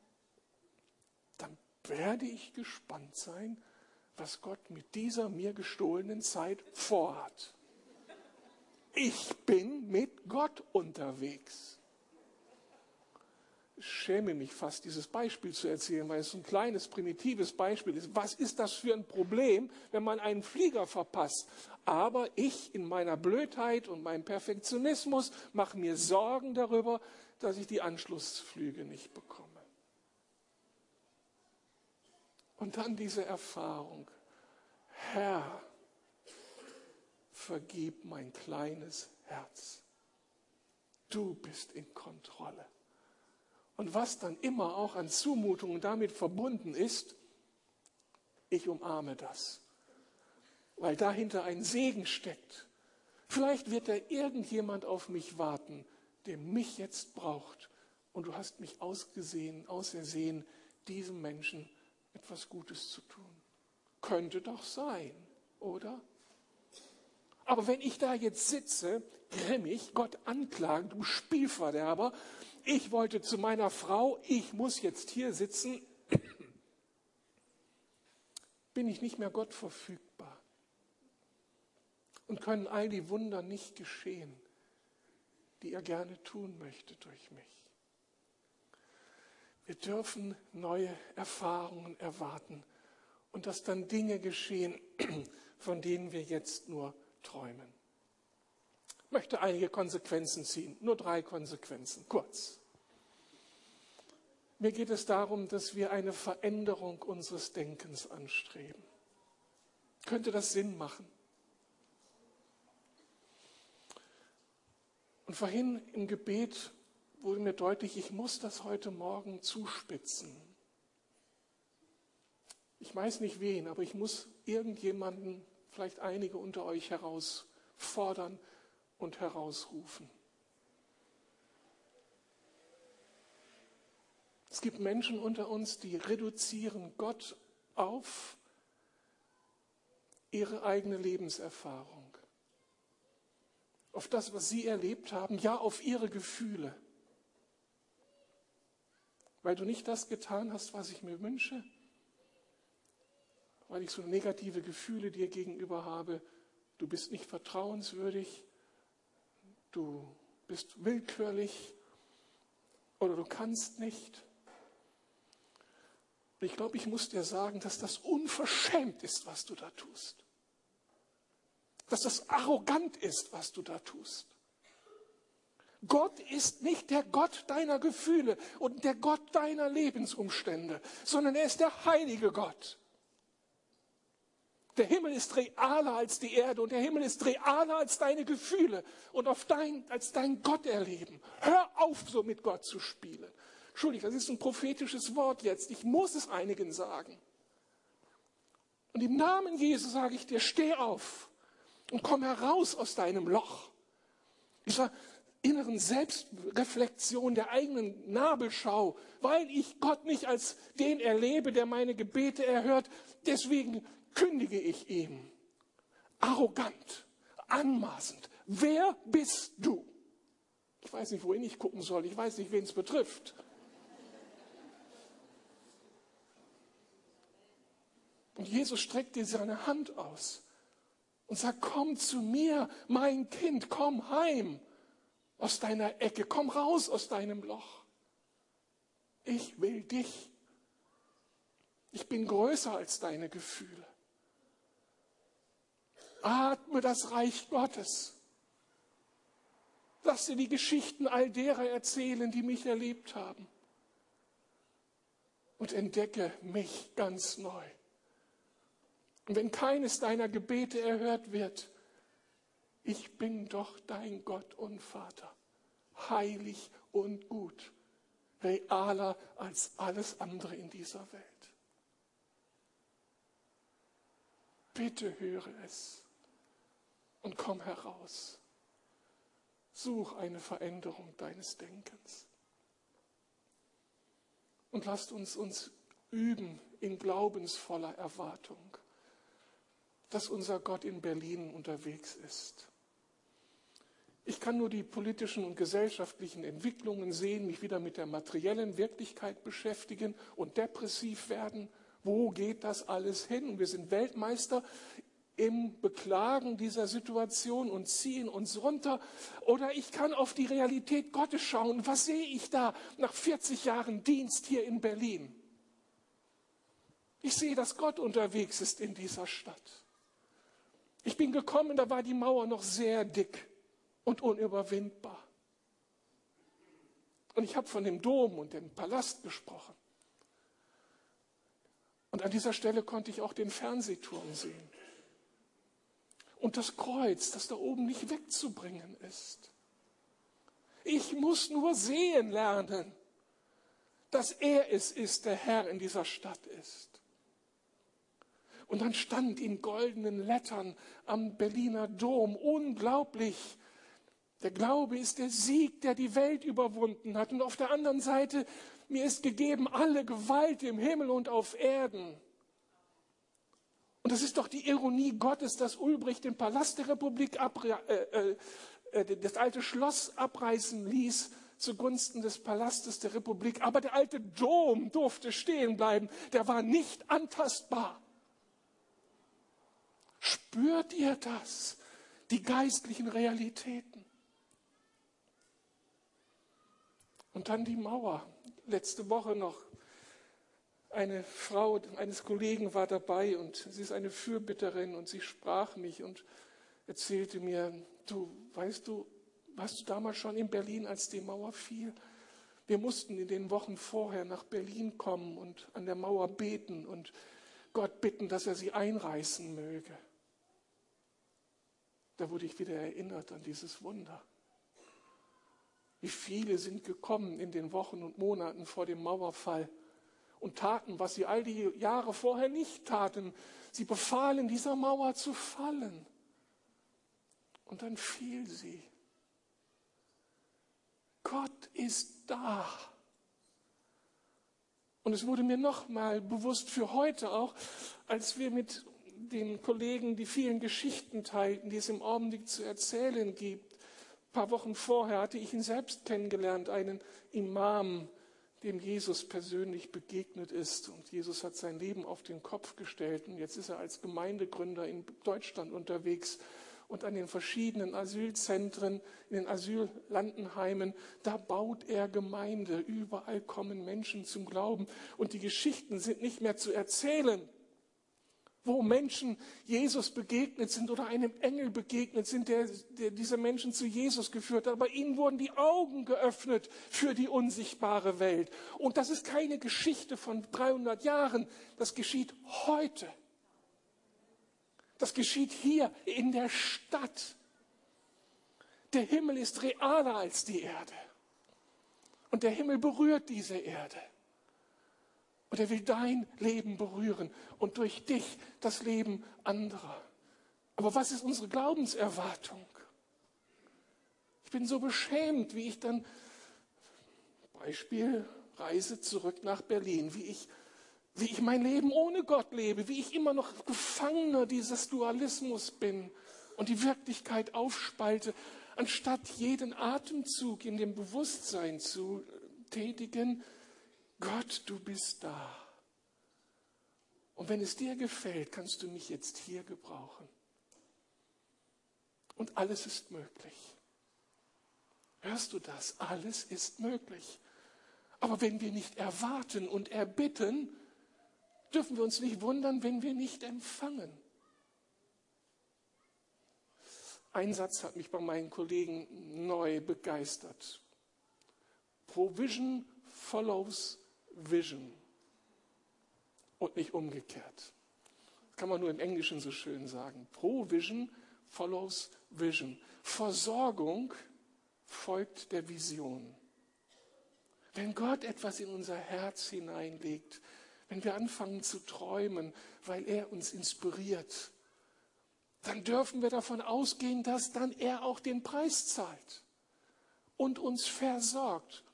A: dann werde ich gespannt sein, was Gott mit dieser mir gestohlenen Zeit vorhat. Ich bin mit Gott unterwegs schäme mich fast, dieses Beispiel zu erzählen, weil es ein kleines, primitives Beispiel ist. Was ist das für ein Problem, wenn man einen Flieger verpasst? Aber ich in meiner Blödheit und meinem Perfektionismus mache mir Sorgen darüber, dass ich die Anschlussflüge nicht bekomme. Und dann diese Erfahrung. Herr, vergib mein kleines Herz. Du bist in Kontrolle. Und was dann immer auch an Zumutungen damit verbunden ist, ich umarme das, weil dahinter ein Segen steckt. Vielleicht wird da irgendjemand auf mich warten, der mich jetzt braucht. Und du hast mich ausgesehen, ausersehen, diesem Menschen etwas Gutes zu tun. Könnte doch sein, oder? Aber wenn ich da jetzt sitze, grimmig, Gott anklagen, du Spielverderber, ich wollte zu meiner Frau, ich muss jetzt hier sitzen, bin ich nicht mehr Gott verfügbar. Und können all die Wunder nicht geschehen, die er gerne tun möchte durch mich. Wir dürfen neue Erfahrungen erwarten und dass dann Dinge geschehen, von denen wir jetzt nur träumen. Ich möchte einige Konsequenzen ziehen, nur drei Konsequenzen, kurz. Mir geht es darum, dass wir eine Veränderung unseres Denkens anstreben. Könnte das Sinn machen? Und vorhin im Gebet wurde mir deutlich, ich muss das heute Morgen zuspitzen. Ich weiß nicht wen, aber ich muss irgendjemanden, vielleicht einige unter euch herausfordern und herausrufen. Es gibt Menschen unter uns, die reduzieren Gott auf ihre eigene Lebenserfahrung, auf das, was sie erlebt haben, ja auf ihre Gefühle. Weil du nicht das getan hast, was ich mir wünsche, weil ich so negative Gefühle dir gegenüber habe, du bist nicht vertrauenswürdig, du bist willkürlich oder du kannst nicht. Ich glaube, ich muss dir sagen, dass das unverschämt ist, was du da tust. Dass das arrogant ist, was du da tust. Gott ist nicht der Gott deiner Gefühle und der Gott deiner Lebensumstände, sondern er ist der heilige Gott. Der Himmel ist realer als die Erde und der Himmel ist realer als deine Gefühle und auf dein, als dein Gott erleben. Hör auf, so mit Gott zu spielen. Entschuldigung, das ist ein prophetisches Wort jetzt. Ich muss es einigen sagen. Und im Namen Jesu sage ich dir, steh auf und komm heraus aus deinem Loch. Dieser inneren Selbstreflexion, der eigenen Nabelschau, weil ich Gott nicht als den erlebe, der meine Gebete erhört. Deswegen kündige ich ihm. Arrogant, anmaßend. Wer bist du? Ich weiß nicht, wohin ich gucken soll. Ich weiß nicht, wen es betrifft. Und Jesus streckt dir seine Hand aus und sagt, komm zu mir, mein Kind, komm heim aus deiner Ecke, komm raus aus deinem Loch. Ich will dich. Ich bin größer als deine Gefühle. Atme das Reich Gottes. Lass dir die Geschichten all derer erzählen, die mich erlebt haben. Und entdecke mich ganz neu. Und wenn keines deiner Gebete erhört wird, ich bin doch dein Gott und Vater, heilig und gut, realer als alles andere in dieser Welt. Bitte höre es und komm heraus. Such eine Veränderung deines Denkens. Und lasst uns uns üben in glaubensvoller Erwartung dass unser Gott in Berlin unterwegs ist. Ich kann nur die politischen und gesellschaftlichen Entwicklungen sehen, mich wieder mit der materiellen Wirklichkeit beschäftigen und depressiv werden. Wo geht das alles hin? Wir sind Weltmeister im Beklagen dieser Situation und ziehen uns runter. Oder ich kann auf die Realität Gottes schauen. Was sehe ich da nach 40 Jahren Dienst hier in Berlin? Ich sehe, dass Gott unterwegs ist in dieser Stadt. Ich bin gekommen, da war die Mauer noch sehr dick und unüberwindbar. Und ich habe von dem Dom und dem Palast gesprochen. Und an dieser Stelle konnte ich auch den Fernsehturm sehen. Und das Kreuz, das da oben nicht wegzubringen ist. Ich muss nur sehen lernen, dass er es ist, der Herr in dieser Stadt ist. Und dann stand in goldenen Lettern am Berliner Dom, unglaublich, der Glaube ist der Sieg, der die Welt überwunden hat. Und auf der anderen Seite, mir ist gegeben alle Gewalt im Himmel und auf Erden. Und das ist doch die Ironie Gottes, dass Ulbricht den Palast der Republik, äh, äh, äh, das alte Schloss abreißen ließ zugunsten des Palastes der Republik. Aber der alte Dom durfte stehen bleiben. Der war nicht antastbar. Spürt ihr das? Die geistlichen Realitäten. Und dann die Mauer. Letzte Woche noch. Eine Frau eines Kollegen war dabei und sie ist eine Fürbitterin und sie sprach mich und erzählte mir, du weißt du, warst du damals schon in Berlin, als die Mauer fiel? Wir mussten in den Wochen vorher nach Berlin kommen und an der Mauer beten und Gott bitten, dass er sie einreißen möge. Da wurde ich wieder erinnert an dieses Wunder. Wie viele sind gekommen in den Wochen und Monaten vor dem Mauerfall und taten, was sie all die Jahre vorher nicht taten. Sie befahlen, dieser Mauer zu fallen. Und dann fiel sie. Gott ist da. Und es wurde mir nochmal bewusst für heute auch, als wir mit den Kollegen die vielen Geschichten teilten, die es im Augenblick zu erzählen gibt. Ein paar Wochen vorher hatte ich ihn selbst kennengelernt, einen Imam, dem Jesus persönlich begegnet ist. Und Jesus hat sein Leben auf den Kopf gestellt. Und jetzt ist er als Gemeindegründer in Deutschland unterwegs und an den verschiedenen Asylzentren, in den Asyllandenheimen, da baut er Gemeinde. Überall kommen Menschen zum Glauben. Und die Geschichten sind nicht mehr zu erzählen, wo Menschen Jesus begegnet sind oder einem Engel begegnet sind, der, der diese Menschen zu Jesus geführt hat. Aber ihnen wurden die Augen geöffnet für die unsichtbare Welt. Und das ist keine Geschichte von 300 Jahren, das geschieht heute. Das geschieht hier in der Stadt. Der Himmel ist realer als die Erde. Und der Himmel berührt diese Erde. Und er will dein Leben berühren und durch dich das Leben anderer. Aber was ist unsere Glaubenserwartung? Ich bin so beschämt, wie ich dann, Beispiel Reise zurück nach Berlin, wie ich, wie ich mein Leben ohne Gott lebe, wie ich immer noch Gefangener dieses Dualismus bin und die Wirklichkeit aufspalte, anstatt jeden Atemzug in dem Bewusstsein zu tätigen, Gott, du bist da. Und wenn es dir gefällt, kannst du mich jetzt hier gebrauchen. Und alles ist möglich. Hörst du das? Alles ist möglich. Aber wenn wir nicht erwarten und erbitten, dürfen wir uns nicht wundern, wenn wir nicht empfangen. Ein Satz hat mich bei meinen Kollegen neu begeistert. Provision follows Vision und nicht umgekehrt. Das kann man nur im Englischen so schön sagen. Provision follows Vision. Versorgung folgt der Vision. Wenn Gott etwas in unser Herz hineinlegt, wenn wir anfangen zu träumen, weil er uns inspiriert, dann dürfen wir davon ausgehen, dass dann er auch den Preis zahlt und uns versorgt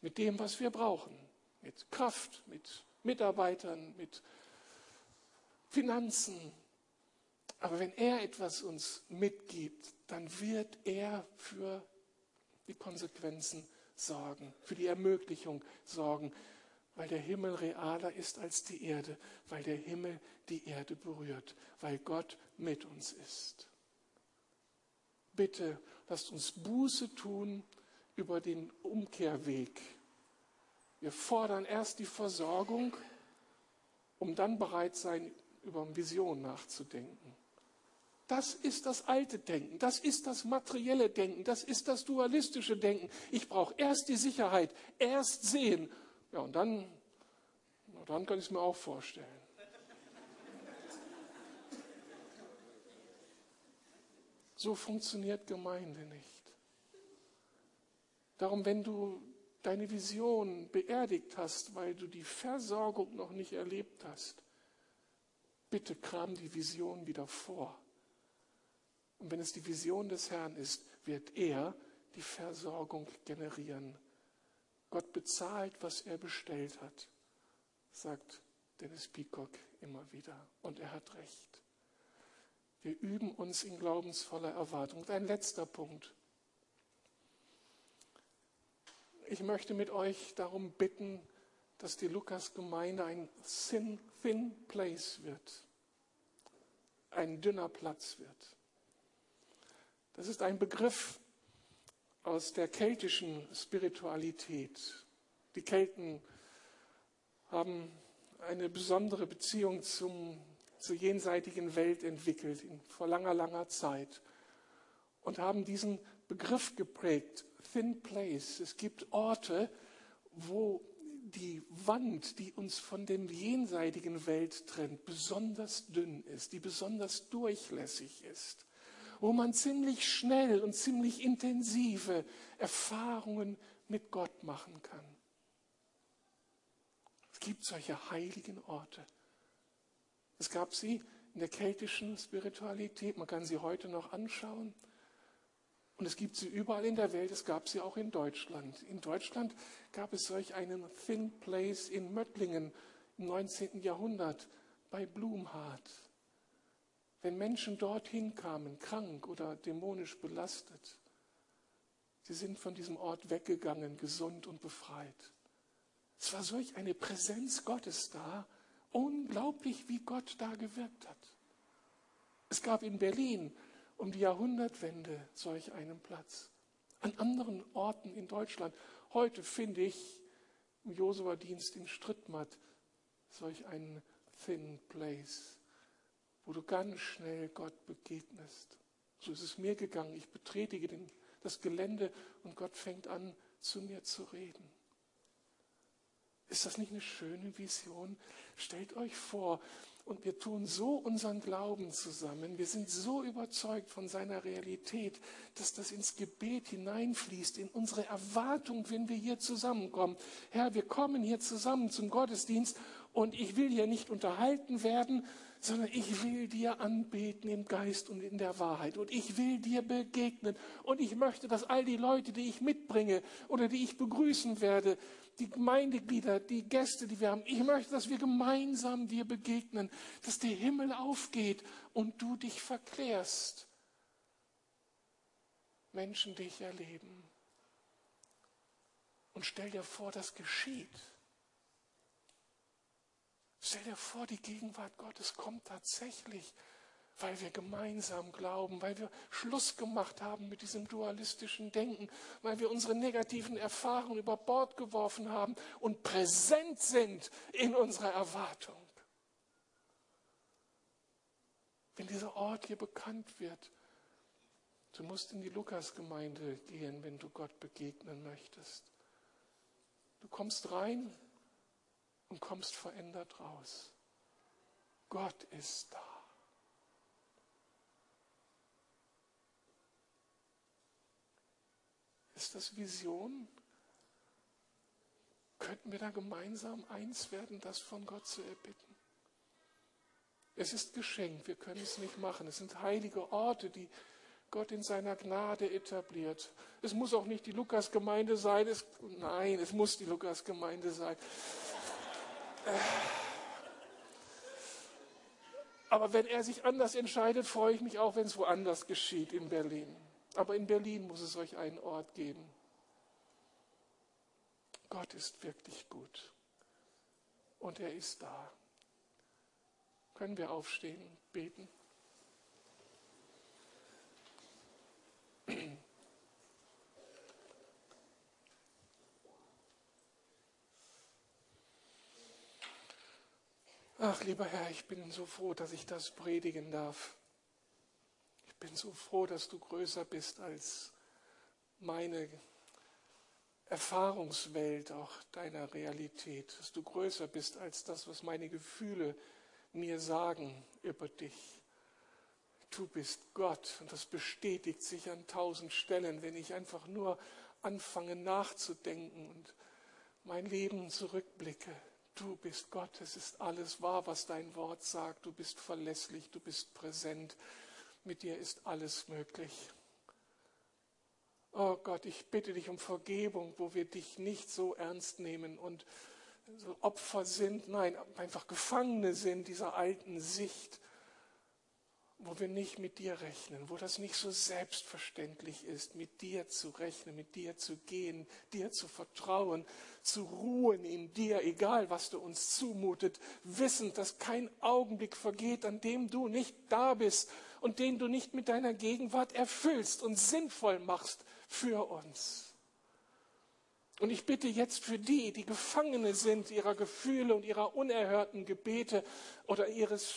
A: mit dem, was wir brauchen mit Kraft, mit Mitarbeitern, mit Finanzen. Aber wenn er etwas uns mitgibt, dann wird er für die Konsequenzen sorgen, für die Ermöglichung sorgen, weil der Himmel realer ist als die Erde, weil der Himmel die Erde berührt, weil Gott mit uns ist. Bitte lasst uns Buße tun über den Umkehrweg wir fordern erst die Versorgung, um dann bereit sein, über Vision nachzudenken. Das ist das alte Denken, das ist das materielle Denken, das ist das dualistische Denken. Ich brauche erst die Sicherheit, erst sehen. Ja, und dann, dann kann ich es mir auch vorstellen. So funktioniert Gemeinde nicht. Darum, wenn du deine Vision beerdigt hast, weil du die Versorgung noch nicht erlebt hast, bitte kram die Vision wieder vor. Und wenn es die Vision des Herrn ist, wird er die Versorgung generieren. Gott bezahlt, was er bestellt hat, sagt Dennis Peacock immer wieder. Und er hat recht. Wir üben uns in glaubensvoller Erwartung. Und ein letzter Punkt. Ich möchte mit euch darum bitten, dass die Lukas-Gemeinde ein thin, thin place wird, ein dünner Platz wird. Das ist ein Begriff aus der keltischen Spiritualität. Die Kelten haben eine besondere Beziehung zum, zur jenseitigen Welt entwickelt in, vor langer, langer Zeit und haben diesen Begriff geprägt, thin place. Es gibt Orte, wo die Wand, die uns von dem jenseitigen Welt trennt, besonders dünn ist, die besonders durchlässig ist, wo man ziemlich schnell und ziemlich intensive Erfahrungen mit Gott machen kann. Es gibt solche heiligen Orte. Es gab sie in der keltischen Spiritualität, man kann sie heute noch anschauen. Und es gibt sie überall in der Welt, es gab sie auch in Deutschland. In Deutschland gab es solch einen Thin Place in Möttlingen im 19. Jahrhundert bei Blumhardt. Wenn Menschen dorthin kamen, krank oder dämonisch belastet, sie sind von diesem Ort weggegangen, gesund und befreit. Es war solch eine Präsenz Gottes da, unglaublich, wie Gott da gewirkt hat. Es gab in Berlin um die Jahrhundertwende solch einen Platz. An anderen Orten in Deutschland. Heute finde ich im Josua-Dienst in Strittmatt solch einen thin place, wo du ganz schnell Gott begegnest. So ist es mir gegangen. Ich betrete den, das Gelände und Gott fängt an, zu mir zu reden. Ist das nicht eine schöne Vision? Stellt euch vor, und wir tun so unseren Glauben zusammen. Wir sind so überzeugt von seiner Realität, dass das ins Gebet hineinfließt, in unsere Erwartung, wenn wir hier zusammenkommen. Herr, wir kommen hier zusammen zum Gottesdienst und ich will hier nicht unterhalten werden, sondern ich will dir anbeten im Geist und in der Wahrheit. Und ich will dir begegnen. Und ich möchte, dass all die Leute, die ich mitbringe oder die ich begrüßen werde, die Gemeindeglieder, die Gäste, die wir haben. Ich möchte, dass wir gemeinsam dir begegnen, dass der Himmel aufgeht und du dich verklärst. Menschen dich erleben. Und stell dir vor, das geschieht. Stell dir vor, die Gegenwart Gottes kommt tatsächlich weil wir gemeinsam glauben, weil wir Schluss gemacht haben mit diesem dualistischen Denken, weil wir unsere negativen Erfahrungen über Bord geworfen haben und präsent sind in unserer Erwartung. Wenn dieser Ort hier bekannt wird, du musst in die Lukasgemeinde gehen, wenn du Gott begegnen möchtest. Du kommst rein und kommst verändert raus. Gott ist da. Ist das Vision? Könnten wir da gemeinsam eins werden, das von Gott zu erbitten? Es ist geschenkt, wir können es nicht machen. Es sind heilige Orte, die Gott in seiner Gnade etabliert. Es muss auch nicht die Lukasgemeinde sein. Es, nein, es muss die Lukasgemeinde sein. Aber wenn er sich anders entscheidet, freue ich mich auch, wenn es woanders geschieht in Berlin. Aber in Berlin muss es euch einen Ort geben. Gott ist wirklich gut. Und er ist da. Können wir aufstehen und beten? Ach, lieber Herr, ich bin so froh, dass ich das predigen darf bin so froh, dass du größer bist als meine Erfahrungswelt, auch deiner Realität, dass du größer bist als das, was meine Gefühle mir sagen über dich. Du bist Gott und das bestätigt sich an tausend Stellen, wenn ich einfach nur anfange nachzudenken und mein Leben zurückblicke. Du bist Gott, es ist alles wahr, was dein Wort sagt. Du bist verlässlich, du bist präsent, mit dir ist alles möglich. Oh Gott, ich bitte dich um Vergebung, wo wir dich nicht so ernst nehmen und so Opfer sind, nein, einfach Gefangene sind dieser alten Sicht wo wir nicht mit dir rechnen, wo das nicht so selbstverständlich ist, mit dir zu rechnen, mit dir zu gehen, dir zu vertrauen, zu ruhen in dir, egal was du uns zumutet, wissend, dass kein Augenblick vergeht, an dem du nicht da bist und den du nicht mit deiner Gegenwart erfüllst und sinnvoll machst für uns. Und ich bitte jetzt für die, die Gefangene sind ihrer Gefühle und ihrer unerhörten Gebete oder ihres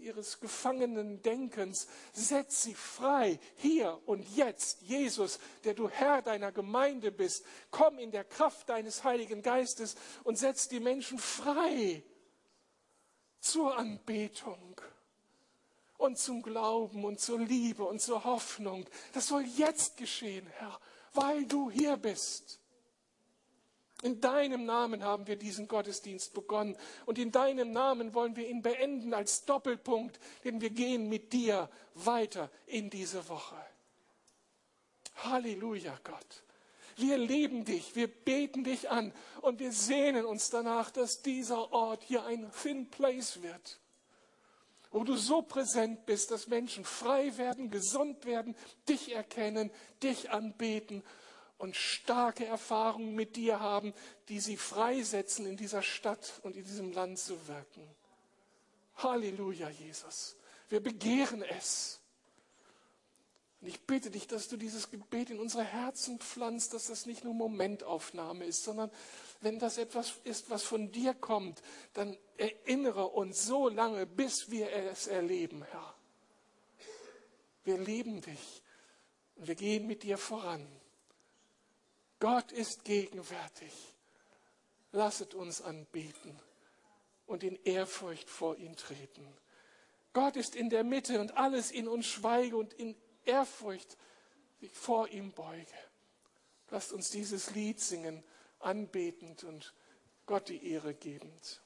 A: ihres gefangenen Denkens. Setz sie frei, hier und jetzt. Jesus, der du Herr deiner Gemeinde bist, komm in der Kraft deines Heiligen Geistes und setz die Menschen frei zur Anbetung und zum Glauben und zur Liebe und zur Hoffnung. Das soll jetzt geschehen, Herr, weil du hier bist. In deinem Namen haben wir diesen Gottesdienst begonnen und in deinem Namen wollen wir ihn beenden als Doppelpunkt, denn wir gehen mit dir weiter in diese Woche. Halleluja, Gott. Wir lieben dich, wir beten dich an und wir sehnen uns danach, dass dieser Ort hier ein Thin Place wird wo du so präsent bist, dass Menschen frei werden, gesund werden, dich erkennen, dich anbeten und starke Erfahrungen mit dir haben, die sie freisetzen, in dieser Stadt und in diesem Land zu wirken. Halleluja, Jesus. Wir begehren es. Und ich bitte dich, dass du dieses Gebet in unsere Herzen pflanzt, dass das nicht nur Momentaufnahme ist, sondern wenn das etwas ist, was von dir kommt, dann erinnere uns so lange, bis wir es erleben, Herr. Wir lieben dich und wir gehen mit dir voran. Gott ist gegenwärtig. Lasset uns anbeten und in Ehrfurcht vor ihn treten. Gott ist in der Mitte und alles in uns schweige und in Ehrfurcht vor ihm beuge. Lasst uns dieses Lied singen anbetend und Gott die Ehre gebend.